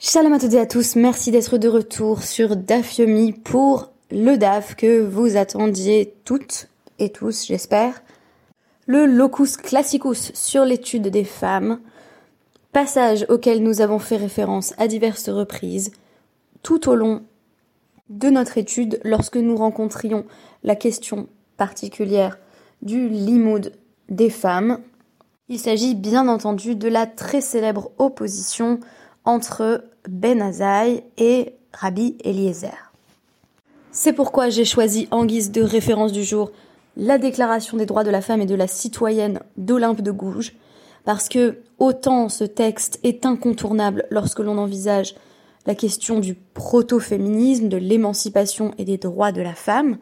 Shalom à toutes et à tous, merci d'être de retour sur Dafyomi pour le DAF que vous attendiez toutes et tous, j'espère. Le locus classicus sur l'étude des femmes, passage auquel nous avons fait référence à diverses reprises tout au long de notre étude lorsque nous rencontrions la question particulière du limoud des femmes. Il s'agit bien entendu de la très célèbre opposition entre Ben Azaï et Rabbi Eliezer. C'est pourquoi j'ai choisi en guise de référence du jour la Déclaration des droits de la femme et de la citoyenne d'Olympe de Gouges, parce que autant ce texte est incontournable lorsque l'on envisage la question du proto-féminisme, de l'émancipation et des droits de la femme,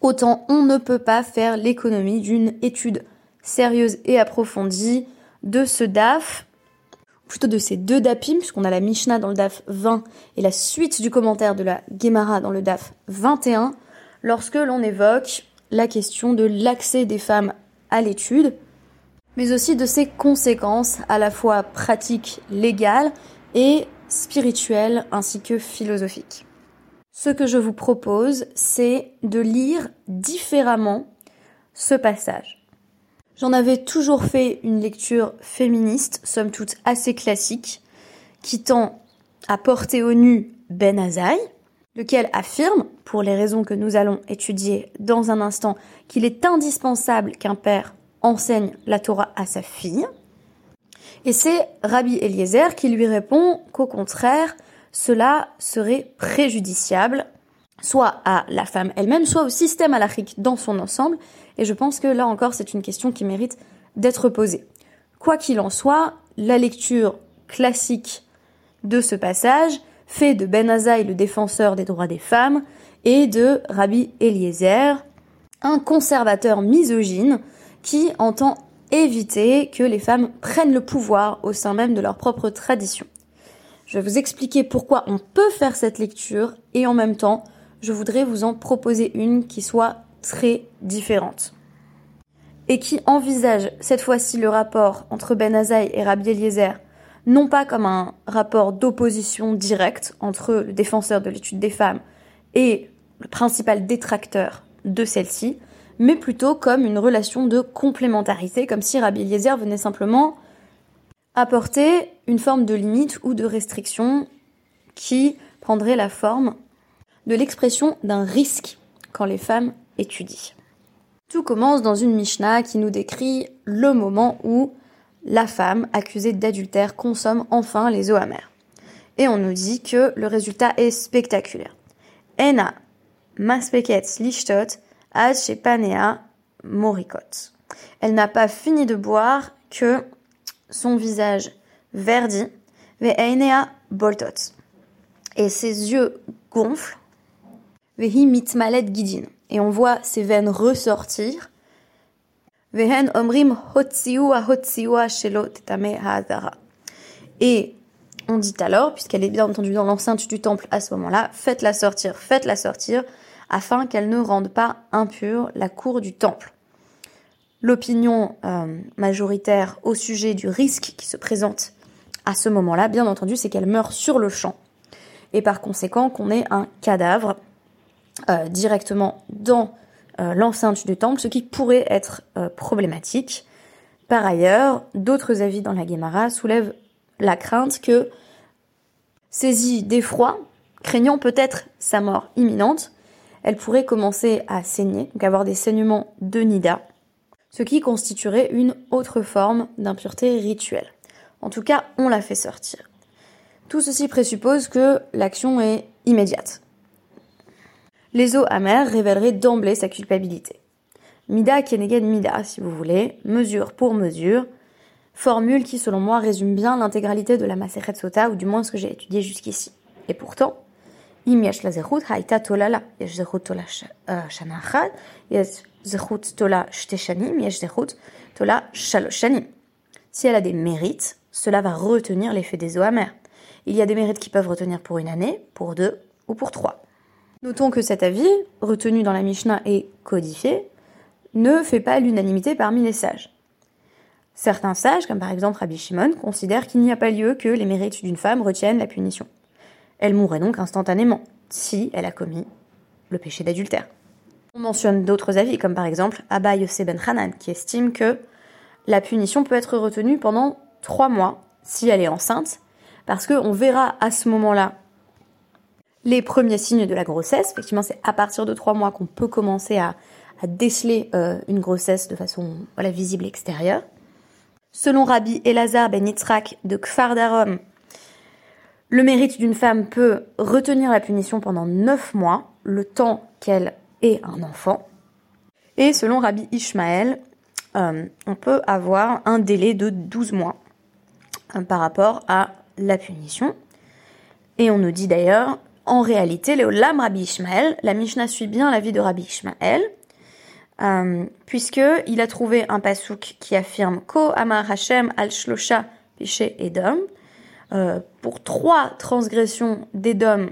autant on ne peut pas faire l'économie d'une étude sérieuse et approfondie de ce DAF plutôt de ces deux dapim, puisqu'on a la Mishnah dans le DAF 20 et la suite du commentaire de la Gemara dans le DAF 21, lorsque l'on évoque la question de l'accès des femmes à l'étude, mais aussi de ses conséquences à la fois pratiques, légales et spirituelles ainsi que philosophiques. Ce que je vous propose, c'est de lire différemment ce passage. J'en avais toujours fait une lecture féministe, somme toute assez classique, qui tend à porter au nu Ben Azaï, lequel affirme, pour les raisons que nous allons étudier dans un instant, qu'il est indispensable qu'un père enseigne la Torah à sa fille. Et c'est Rabbi Eliezer qui lui répond qu'au contraire, cela serait préjudiciable, soit à la femme elle-même, soit au système halachique dans son ensemble, et je pense que là encore, c'est une question qui mérite d'être posée. Quoi qu'il en soit, la lecture classique de ce passage fait de Ben Azaï le défenseur des droits des femmes et de Rabbi Eliezer un conservateur misogyne qui entend éviter que les femmes prennent le pouvoir au sein même de leur propre tradition. Je vais vous expliquer pourquoi on peut faire cette lecture et en même temps, je voudrais vous en proposer une qui soit très différente. Et qui envisage cette fois-ci le rapport entre Ben Azaï et Rabbi Eliezer non pas comme un rapport d'opposition directe entre le défenseur de l'étude des femmes et le principal détracteur de celle-ci, mais plutôt comme une relation de complémentarité, comme si Rabbi Eliezer venait simplement apporter une forme de limite ou de restriction qui prendrait la forme de l'expression d'un risque quand les femmes étudie. Tout commence dans une Mishnah qui nous décrit le moment où la femme accusée d'adultère consomme enfin les eaux amères. Et on nous dit que le résultat est spectaculaire. Ena morikot. Elle n'a pas fini de boire que son visage verdit, ve boltot. Et ses yeux gonflent, mitmalet gidin et on voit ses veines ressortir. omrim Et on dit alors, puisqu'elle est bien entendu dans l'enceinte du temple à ce moment-là, faites-la sortir, faites-la sortir, afin qu'elle ne rende pas impure la cour du temple. L'opinion euh, majoritaire au sujet du risque qui se présente à ce moment-là, bien entendu, c'est qu'elle meurt sur le champ. Et par conséquent qu'on ait un cadavre euh, directement dans euh, l'enceinte du temple, ce qui pourrait être euh, problématique. Par ailleurs, d'autres avis dans la Guémara soulèvent la crainte que, saisie d'effroi, craignant peut-être sa mort imminente, elle pourrait commencer à saigner, donc avoir des saignements de nida, ce qui constituerait une autre forme d'impureté rituelle. En tout cas, on la fait sortir. Tout ceci présuppose que l'action est immédiate les eaux amères révéleraient d'emblée sa culpabilité. Mida keneged mida, si vous voulez, mesure pour mesure, formule qui, selon moi, résume bien l'intégralité de la Maseret Sota, ou du moins ce que j'ai étudié jusqu'ici. Et pourtant, im yesh la zechut haïta tola tola euh. Si elle a des mérites, cela va retenir l'effet des eaux amères. Il y a des mérites qui peuvent retenir pour une année, pour deux ou pour trois. Notons que cet avis, retenu dans la Mishnah et codifié, ne fait pas l'unanimité parmi les sages. Certains sages, comme par exemple Rabbi Shimon, considèrent qu'il n'y a pas lieu que les mérites d'une femme retiennent la punition. Elle mourrait donc instantanément, si elle a commis le péché d'adultère. On mentionne d'autres avis, comme par exemple Abba Yosef Ben Hanan, qui estime que la punition peut être retenue pendant trois mois si elle est enceinte, parce qu'on verra à ce moment-là les premiers signes de la grossesse. Effectivement, c'est à partir de trois mois qu'on peut commencer à, déceler euh, une grossesse de façon visible extérieure. Selon Rabbi Elazar ben Yitzhak de Kfar Darom, le mérite d'une femme peut retenir la punition pendant neuf mois, le temps qu'elle ait un enfant. Et selon Rabbi Ishmael, euh, on peut avoir un délai de 12 mois euh, par rapport à la punition. Et on nous dit d'ailleurs, en réalité, Léolam Rabbi Ishmael, la Mishnah suit bien la vie de Rabbi Ishmael, euh, puisque il a trouvé un pasouk qui affirme Ko Amar Hashem al Shlosha Piché Edom. Euh, pour trois transgressions d'Edom,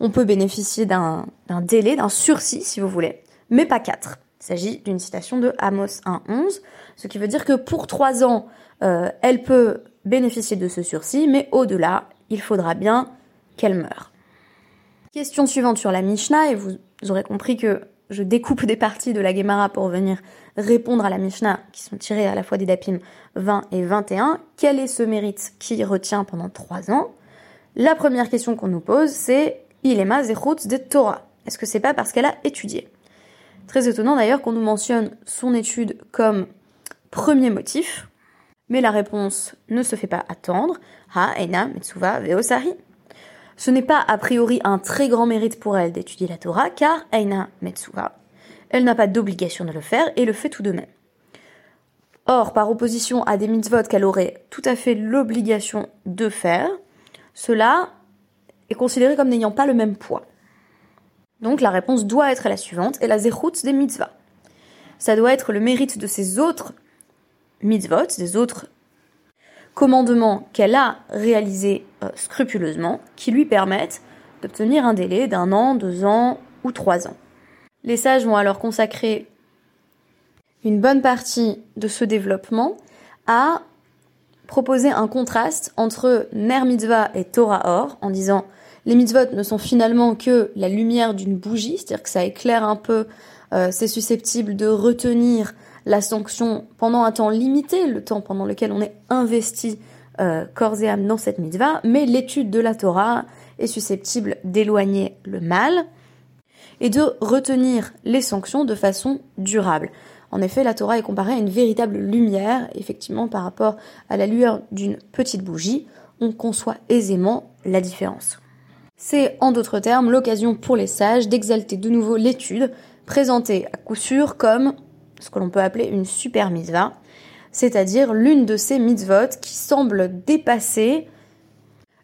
on peut bénéficier d'un délai, d'un sursis si vous voulez, mais pas quatre. Il s'agit d'une citation de Amos 1.11, ce qui veut dire que pour trois ans, euh, elle peut bénéficier de ce sursis, mais au-delà, il faudra bien qu'elle meure. Question suivante sur la Mishnah, et vous aurez compris que je découpe des parties de la Gemara pour venir répondre à la Mishnah, qui sont tirées à la fois des Dapim 20 et 21. Quel est ce mérite qui retient pendant trois ans? La première question qu'on nous pose, c'est Ilema Zechut de Torah. Est-ce que c'est pas parce qu'elle a étudié? Très étonnant d'ailleurs qu'on nous mentionne son étude comme premier motif, mais la réponse ne se fait pas attendre. Ha, Ena, Metsuva, Veosari. Ce n'est pas a priori un très grand mérite pour elle d'étudier la Torah, car Aina Metsuva, elle n'a pas d'obligation de le faire et le fait tout de même. Or, par opposition à des mitzvot qu'elle aurait tout à fait l'obligation de faire, cela est considéré comme n'ayant pas le même poids. Donc la réponse doit être la suivante, et la zechut des mitzvahs. Ça doit être le mérite de ces autres mitzvot, des autres commandements qu'elle a réalisés euh, scrupuleusement, qui lui permettent d'obtenir un délai d'un an, deux ans ou trois ans. Les sages vont alors consacrer une bonne partie de ce développement à proposer un contraste entre Ner Mitzvah et Torah Or, en disant les mitzvot ne sont finalement que la lumière d'une bougie, c'est-à-dire que ça éclaire un peu, euh, c'est susceptible de retenir la sanction pendant un temps limité, le temps pendant lequel on est investi euh, corps et âme dans cette mitzvah, mais l'étude de la Torah est susceptible d'éloigner le mal et de retenir les sanctions de façon durable. En effet, la Torah est comparée à une véritable lumière, effectivement par rapport à la lueur d'une petite bougie, on conçoit aisément la différence. C'est en d'autres termes l'occasion pour les sages d'exalter de nouveau l'étude, présentée à coup sûr comme ce que l'on peut appeler une super mitzvah, c'est-à-dire l'une de ces mitzvot qui semble dépasser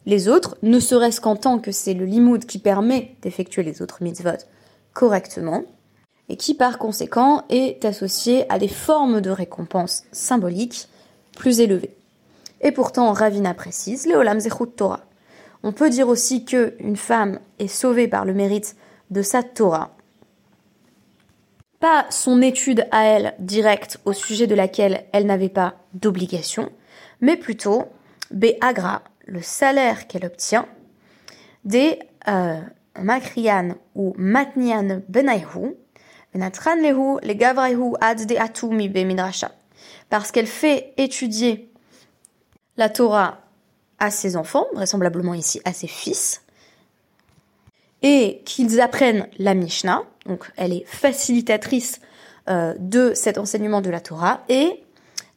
les autres, ne serait-ce qu'en tant que c'est le limoud qui permet d'effectuer les autres mitzvot correctement, et qui par conséquent est associé à des formes de récompense symboliques plus élevées. Et pourtant, Ravina précise, Leolam Zechut Torah. On peut dire aussi qu'une femme est sauvée par le mérite de sa Torah, pas son étude à elle directe au sujet de laquelle elle n'avait pas d'obligation, mais plutôt Be'agra, le salaire qu'elle obtient, des euh, Makrian ou Matnian Benayhu, Benatran Lehu, les Gavraihu Ad de Atumi Bemidrasha. Parce qu'elle fait étudier la Torah à ses enfants, vraisemblablement ici à ses fils, et qu'ils apprennent la Mishnah, donc elle est facilitatrice euh, de cet enseignement de la Torah, et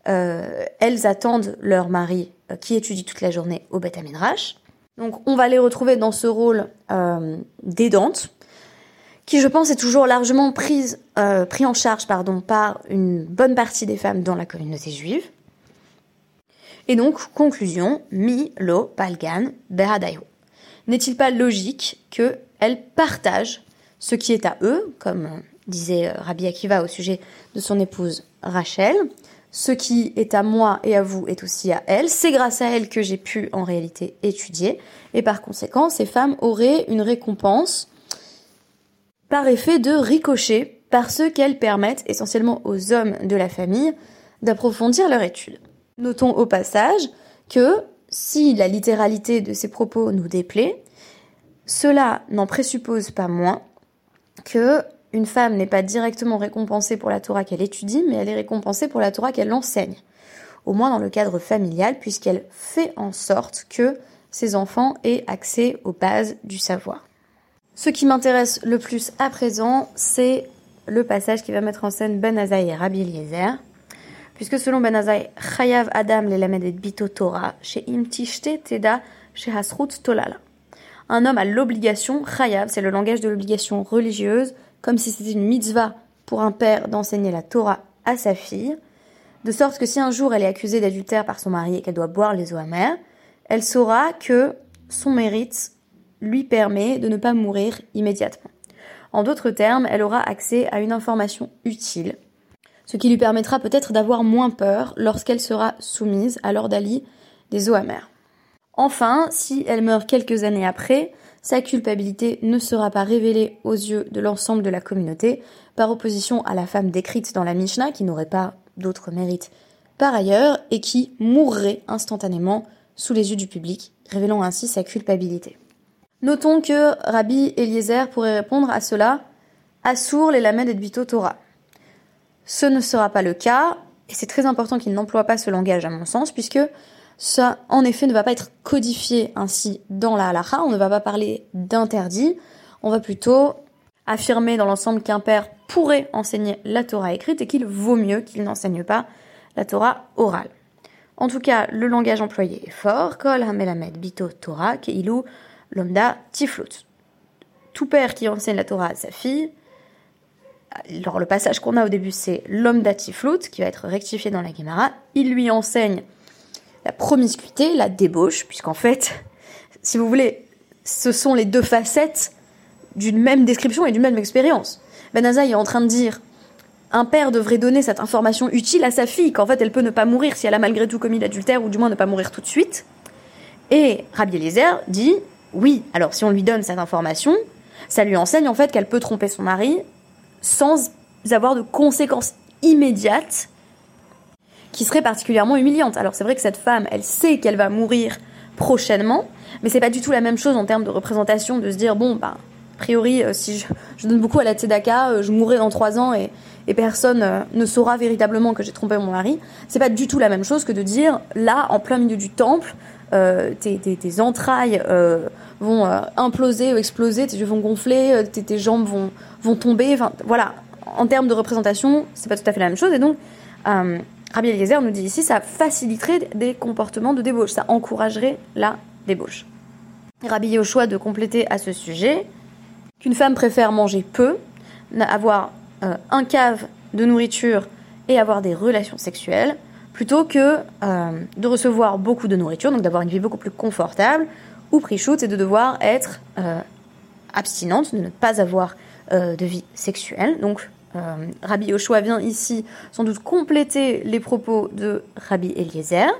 euh, elles attendent leur mari euh, qui étudie toute la journée au Beth Midrash. Donc on va les retrouver dans ce rôle d'aidante, qui je pense est toujours largement pris en charge pardon, par une bonne partie des femmes dans la communauté juive. Et donc, conclusion, mi, lo, palgan, beradayo. N'est-il pas logique que elles partagent ce qui est à eux, comme disait euh, Rabbi Akiva au sujet de son épouse Rachel. Ce qui est à moi et à vous est aussi à elle. C'est grâce à elle que j'ai pu en réalité étudier. Et par conséquent, ces femmes auraient une récompense par effet de ricochet parce qu'elles permettent essentiellement aux hommes de la famille d'approfondir leur étude. Notons au passage que si la littéralité de ces propos nous déplaît, cela n'en présuppose pas moins que une femme n'est pas directement récompensée pour la Torah qu'elle étudie, mais elle est récompensée pour la Torah qu'elle enseigne. Au moins dans le cadre familial, puisqu'elle fait en sorte que ses enfants aient accès aux bases du savoir. Ce qui m'intéresse le plus à présent, c'est le passage qui va mettre en scène Ben Azaï et Rabbi Eliezer, puisque selon Ben Azaï, Chayav Adam l'elamed et bito Torah, chez Imtishte Teda, chez Hasrut Tolala. Un homme a l'obligation, Chayav, c'est le langage de l'obligation religieuse, comme si c'était une mitzvah pour un père d'enseigner la Torah à sa fille, de sorte que si un jour elle est accusée d'adultère par son mari et qu'elle doit boire les eaux amères, elle saura que son mérite lui permet de ne pas mourir immédiatement. En d'autres termes, elle aura accès à une information utile, ce qui lui permettra peut-être d'avoir moins peur lorsqu'elle sera soumise à l'ordalie des eaux amères. Enfin, si elle meurt quelques années après, sa culpabilité ne sera pas révélée aux yeux de l'ensemble de la communauté, par opposition à la femme décrite dans la Mishnah qui n'aurait pas d'autres mérites par ailleurs et qui mourrait instantanément sous les yeux du public, révélant ainsi sa culpabilité. Notons que Rabbi Eliezer pourrait répondre à cela Assour les lamed et bito Torah. Ce ne sera pas le cas, et c'est très important qu'il n'emploie pas ce langage à mon sens, puisque ça, en effet, ne va pas être codifié ainsi dans la halacha, on ne va pas parler d'interdit, on va plutôt affirmer dans l'ensemble qu'un père pourrait enseigner la Torah écrite et qu'il vaut mieux qu'il n'enseigne pas la Torah orale. En tout cas, le langage employé est fort. Kol hamelamed bito Torah keilu Lomda Tiflut. Tout père qui enseigne la Torah à sa fille, alors le passage qu'on a au début c'est Lomda Tiflut, qui va être rectifié dans la Gemara, il lui enseigne la promiscuité, la débauche, puisqu'en fait, si vous voulez, ce sont les deux facettes d'une même description et d'une même expérience. Ben est en train de dire un père devrait donner cette information utile à sa fille, qu'en fait elle peut ne pas mourir si elle a malgré tout commis l'adultère, ou du moins ne pas mourir tout de suite. Et Rabbi Eliezer dit oui, alors si on lui donne cette information, ça lui enseigne en fait qu'elle peut tromper son mari sans avoir de conséquences immédiates qui seraient particulièrement humiliantes. Alors c'est vrai que cette femme, elle sait qu'elle va mourir prochainement, mais c'est pas du tout la même chose en termes de représentation de se dire bon bah a priori euh, si je, donne beaucoup à la tzedaka, euh, je mourrai dans trois ans et, personne euh, ne saura véritablement que j'ai trompé mon mari. C'est pas du tout la même chose que de dire là en plein milieu du temple, euh, tes, entrailles vont imploser ou exploser, tes yeux vont gonfler, tes, jambes vont, vont tomber. Enfin, voilà. En termes de représentation, c'est pas tout à fait la même chose. Et donc, Rabbi Eliezer nous dit ici, ça faciliterait des comportements de débauche, ça encouragerait la débauche. Rabbi choix de compléter à ce sujet qu'une femme préfère manger peu, avoir un cave de nourriture et avoir des relations sexuelles, plutôt que euh, de recevoir beaucoup de nourriture, donc d'avoir une vie beaucoup plus confortable, ou pris-shoot, et de devoir être euh, abstinente, de ne pas avoir euh, de vie sexuelle. Donc Rabbi Yoshua vient ici sans doute compléter les propos de Rabbi Eliezer,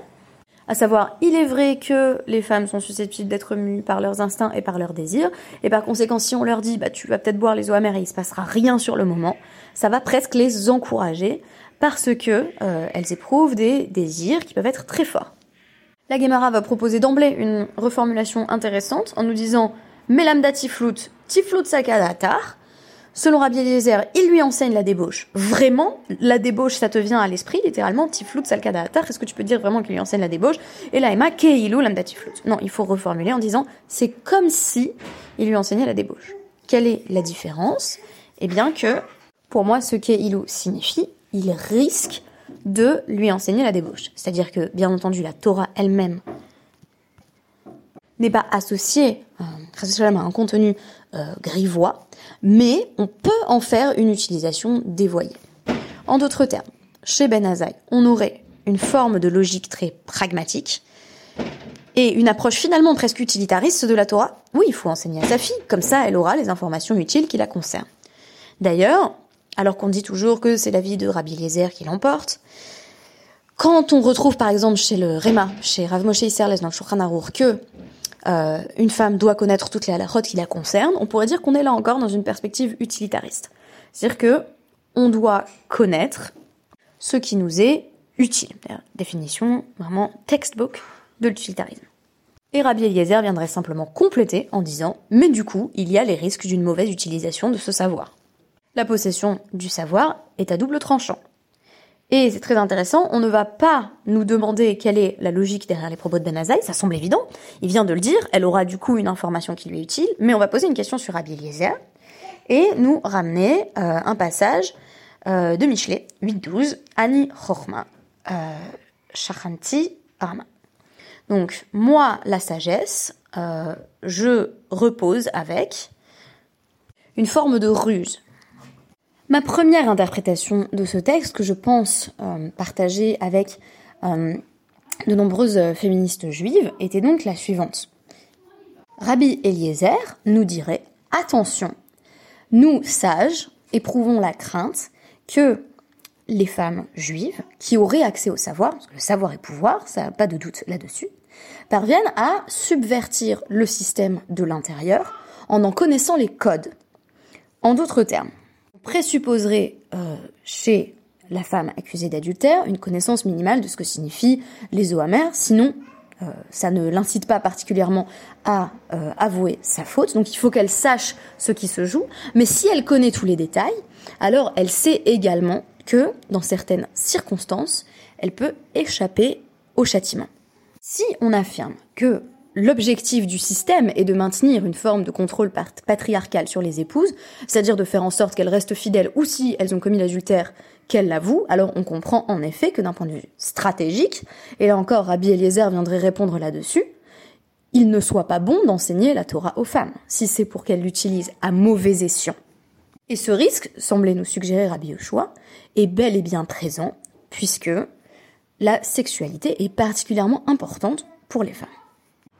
à savoir, il est vrai que les femmes sont susceptibles d'être mues par leurs instincts et par leurs désirs, et par conséquent, si on leur dit, bah, tu vas peut-être boire les eaux amères et il se passera rien sur le moment, ça va presque les encourager parce que euh, elles éprouvent des désirs qui peuvent être très forts. La Gemara va proposer d'emblée une reformulation intéressante en nous disant Melamda tiflut, tiflut sakadatar. Selon Rabbi Eliezer, il lui enseigne la débauche. Vraiment, la débauche, ça te vient à l'esprit, littéralement, tiflut salkadatar. Est-ce que tu peux dire vraiment qu'il lui enseigne la débauche Et là, Emma, keilu lamda tiflut. Non, il faut reformuler en disant c'est comme si il lui enseignait la débauche. Quelle est la différence? Eh bien que, pour moi, ce keilu signifie il risque de lui enseigner la débauche. C'est-à-dire que, bien entendu, la Torah elle-même n'est pas associée à un contenu euh, grivois, mais on peut en faire une utilisation dévoyée. En d'autres termes, chez Ben Azaï, on aurait une forme de logique très pragmatique et une approche finalement presque utilitariste de la Torah. Oui, il faut enseigner à sa fille, comme ça elle aura les informations utiles qui la concernent. D'ailleurs, alors qu'on dit toujours que c'est la vie de Rabbi Eliezer qui l'emporte. Quand on retrouve par exemple chez le Réma, chez Rav Moshe Isserles dans le Shulchan Arour, que euh, une femme doit connaître toutes les halakhot qui la concernent, on pourrait dire qu'on est là encore dans une perspective utilitariste. C'est-à-dire que on doit connaître ce qui nous est utile. Définition vraiment textbook de l'utilitarisme. Et Rabbi Eliezer viendrait simplement compléter en disant Mais du coup, il y a les risques d'une mauvaise utilisation de ce savoir. La possession du savoir est à double tranchant. Et c'est très intéressant, on ne va pas nous demander quelle est la logique derrière les propos de Ben ça semble évident, il vient de le dire, elle aura du coup une information qui lui est utile, mais on va poser une question sur Rabbi et nous ramener euh, un passage euh, de Michelet, 8-12, Ani Chorma, euh, Shachanti Arma. Donc, moi, la sagesse, je repose avec une forme de ruse. Ma première interprétation de ce texte, que je pense euh, partager avec euh, de nombreuses féministes juives, était donc la suivante. Rabbi Eliezer nous dirait Attention, nous, sages, éprouvons la crainte que les femmes juives, qui auraient accès au savoir, parce que le savoir est pouvoir, ça n'a pas de doute là-dessus, parviennent à subvertir le système de l'intérieur en en connaissant les codes. En d'autres termes, présupposerait euh, chez la femme accusée d'adultère une connaissance minimale de ce que signifient les eaux amères, sinon euh, ça ne l'incite pas particulièrement à euh, avouer sa faute, donc il faut qu'elle sache ce qui se joue, mais si elle connaît tous les détails, alors elle sait également que, dans certaines circonstances, elle peut échapper au châtiment. Si on affirme que l'objectif du système est de maintenir une forme de contrôle patriarcal sur les épouses, c'est-à-dire de faire en sorte qu'elles restent fidèles ou si elles ont commis l'adultère, qu'elles l'avouent, alors on comprend en effet que d'un point de vue stratégique, et là encore Rabbi Eliezer viendrait répondre là-dessus, il ne soit pas bon d'enseigner la Torah aux femmes, si c'est pour qu'elles l'utilisent à mauvais escient. Et ce risque, semblait nous suggérer Rabbi Yoshua, est bel et bien présent, puisque la sexualité est particulièrement importante pour les femmes.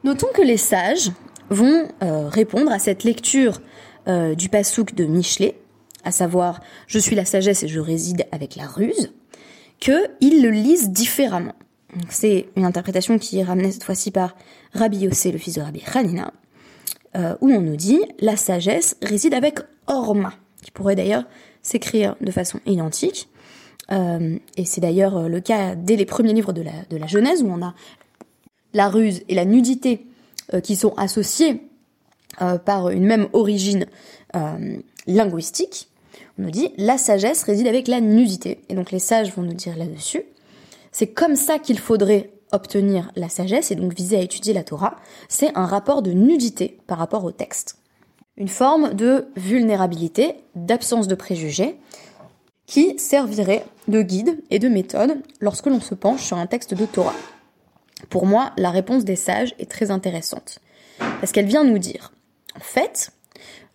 Notons que les sages vont euh, répondre à cette lecture euh, du pasouk de Michelet, à savoir je suis la sagesse et je réside avec la ruse, qu'ils le lisent différemment. C'est une interprétation qui est ramenée cette fois-ci par Rabbi Yossé, le fils de Rabbi Hanina, euh, où on nous dit la sagesse réside avec Orma, qui pourrait d'ailleurs s'écrire de façon identique, et c'est d'ailleurs le cas dès les premiers livres de la, de la Genèse, où on a la ruse et la nudité euh, qui sont associées par une même origine linguistique. On nous dit la sagesse réside avec la nudité. Et donc les sages vont nous dire là-dessus. C'est comme ça qu'il faudrait obtenir la sagesse et donc viser à étudier la Torah. C'est un rapport de nudité par rapport au texte. Une forme de vulnérabilité, d'absence de préjugés, qui servirait de guide et de méthode lorsque l'on se penche sur un texte de Torah. Pour moi, la réponse des sages est très intéressante, parce qu'elle vient nous dire, en fait,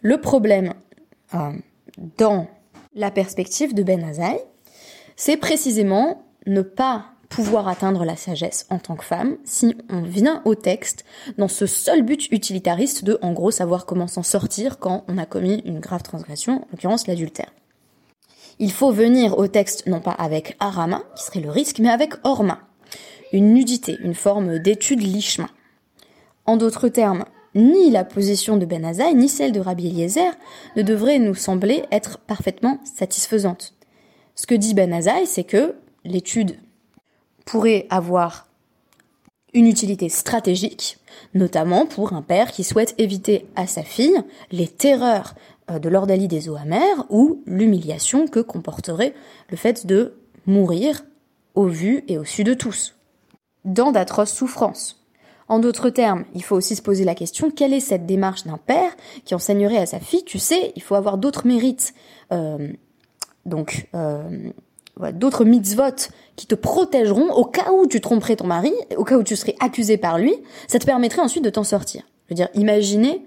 le problème euh, dans la perspective de Ben Azaï, c'est précisément ne pas pouvoir atteindre la sagesse en tant que femme si on vient au texte dans ce seul but utilitariste de, en gros, savoir comment s'en sortir quand on a commis une grave transgression, en l'occurrence l'adultère. Il faut venir au texte non pas avec arama, qui serait le risque, mais avec orma, une nudité, une forme d'étude lichma. En d'autres termes, ni la position de Ben Azaï, ni celle de Rabbi Eliezer ne devraient nous sembler être parfaitement satisfaisantes. Ce que dit Ben Azaï, c'est que l'étude pourrait avoir une utilité stratégique, notamment pour un père qui souhaite éviter à sa fille les terreurs euh, de l'ordalie des eaux amères ou l'humiliation que comporterait le fait de mourir au vu et au su de tous, dans d'atroces souffrances. En d'autres termes, il faut aussi se poser la question quelle est cette démarche d'un père qui enseignerait à sa fille Tu sais, il faut avoir d'autres mérites, euh, donc euh, d'autres mitzvot qui te protégeront au cas où tu tromperais ton mari, au cas où tu serais accusé par lui. Ça te permettrait ensuite de t'en sortir. Je veux dire, imaginez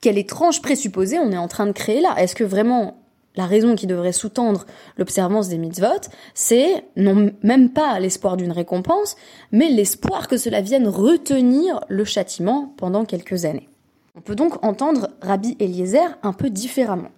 quelle étrange présupposé on est en train de créer là Est-ce que vraiment la raison qui devrait sous-tendre l'observance des mitzvot, c'est non même pas l'espoir d'une récompense, mais l'espoir que cela vienne retenir le châtiment pendant quelques années. On peut donc entendre Rabbi Eliezer un peu différemment.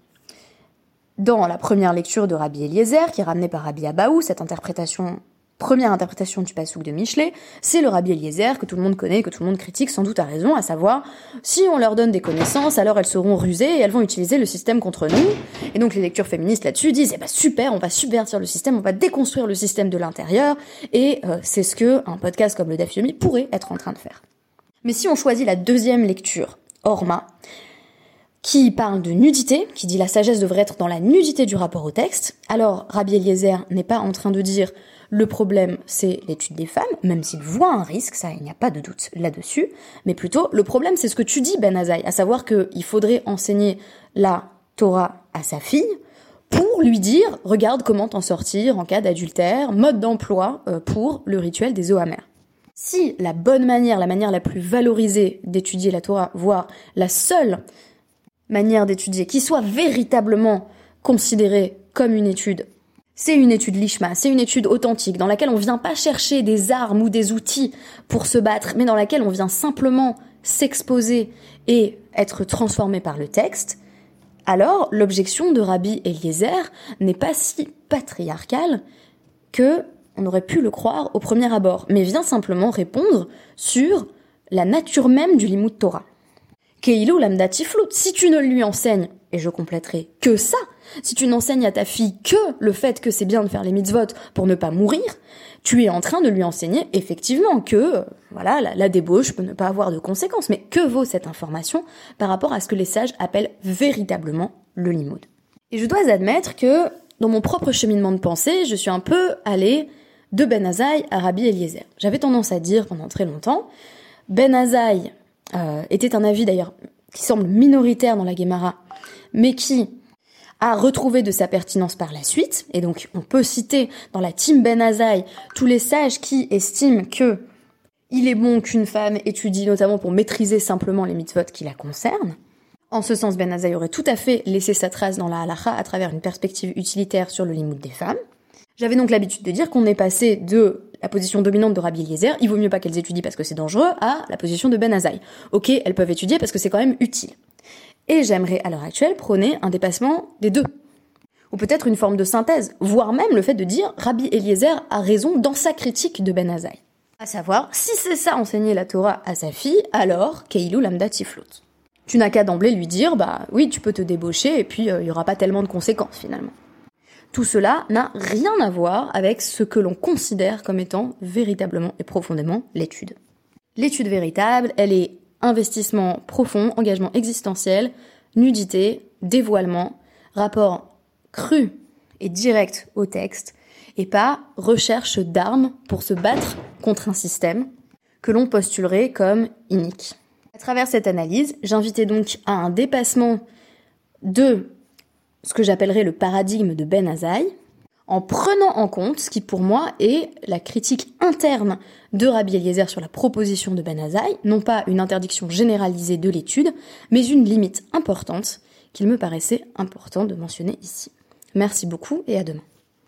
Dans la première lecture de Rabbi Eliezer, qui est ramenée par Rabbi Abaou, cette interprétation première interprétation du pasouk de Michelet, c'est le Rabbi Eliezer que tout le monde connaît, que tout le monde critique sans doute à raison, à savoir si on leur donne des connaissances, alors elles seront rusées et elles vont utiliser le système contre nous. Et donc les lectures féministes là-dessus disent eh ben super, on va subvertir le système, on va déconstruire le système de l'intérieur et euh, c'est ce que un podcast comme le Daf Yomi pourrait être en train de faire. Mais si on choisit la deuxième lecture, Orma, qui parle de nudité, qui dit la sagesse devrait être dans la nudité du rapport au texte, alors Rabbi Eliezer n'est pas en train de dire le problème, c'est l'étude des femmes, même s'il voit un risque, ça, il n'y a pas de doute là-dessus. Mais plutôt, le problème, c'est ce que tu dis, Ben Azaï, à savoir qu'il faudrait enseigner la Torah à sa fille pour lui dire, regarde comment t'en sortir en cas d'adultère, mode d'emploi euh, pour le rituel des eaux. Si la bonne manière, la manière la plus valorisée d'étudier la Torah, voire la seule manière d'étudier qui soit véritablement considérée comme une étude c'est une étude lishma, c'est une étude authentique dans laquelle on vient pas chercher des armes ou des outils pour se battre, mais dans laquelle on vient simplement s'exposer et être transformé par le texte. Alors, l'objection de Rabbi Eliezer n'est pas si patriarcale que on aurait pu le croire au premier abord, mais vient simplement répondre sur la nature même du limud Torah. Keilo lamda tiflut, si tu ne lui enseignes, et je compléterai, que ça, si tu n'enseignes à ta fille que le fait que c'est bien de faire les mitzvot pour ne pas mourir, tu es en train de lui enseigner effectivement que voilà la, débauche peut ne pas avoir de conséquences. Mais que vaut cette information par rapport à ce que les sages appellent véritablement le limoud? Et je dois admettre que dans mon propre cheminement de pensée, je suis un peu allée de Ben Azaï à Rabbi Eliezer. J'avais tendance à dire pendant très longtemps, Ben Azaï euh, était un avis d'ailleurs qui semble minoritaire dans la Gemara, mais qui a retrouvé de sa pertinence par la suite. Et donc, on peut citer dans la team Ben Azaï tous les sages qui estiment que il est bon qu'une femme étudie notamment pour maîtriser simplement les mitzvot qui la concernent. En ce sens, Ben Azaï aurait tout à fait laissé sa trace dans la halacha à travers une perspective utilitaire sur le limoud des femmes. J'avais donc l'habitude de dire qu'on est passé de la position dominante de Rabbi Eliezer, il vaut mieux pas qu'elles étudient parce que c'est dangereux, à la position de Ben Azaï. Ok, elles peuvent étudier parce que c'est quand même utile. Et j'aimerais à l'heure actuelle prôner un dépassement des deux. Ou peut-être une forme de synthèse, voire même le fait de dire Rabbi Eliezer a raison dans sa critique de Ben Azaï. À savoir, si c'est ça enseigner la Torah à sa fille, alors Keilu Lamda Tiflut. Tu n'as qu'à d'emblée lui dire, bah oui, tu peux te débaucher et puis euh, il y aura pas tellement de conséquences finalement. Tout cela n'a rien à voir avec ce que l'on considère comme étant véritablement et profondément l'étude. L'étude véritable, elle est investissement profond, engagement existentiel, nudité, dévoilement, rapport cru et direct au texte, et pas recherche d'armes pour se battre contre un système que l'on postulerait comme inique. À travers cette analyse, j'invitais donc à un dépassement de ce que j'appellerais le paradigme de Ben Azaï, en prenant en compte ce qui pour moi est la critique interne de Rabbi Eliezer sur la proposition de Ben Azaï, non pas une interdiction généralisée de l'étude, mais une limite importante qu'il me paraissait important de mentionner ici. Merci beaucoup et à demain.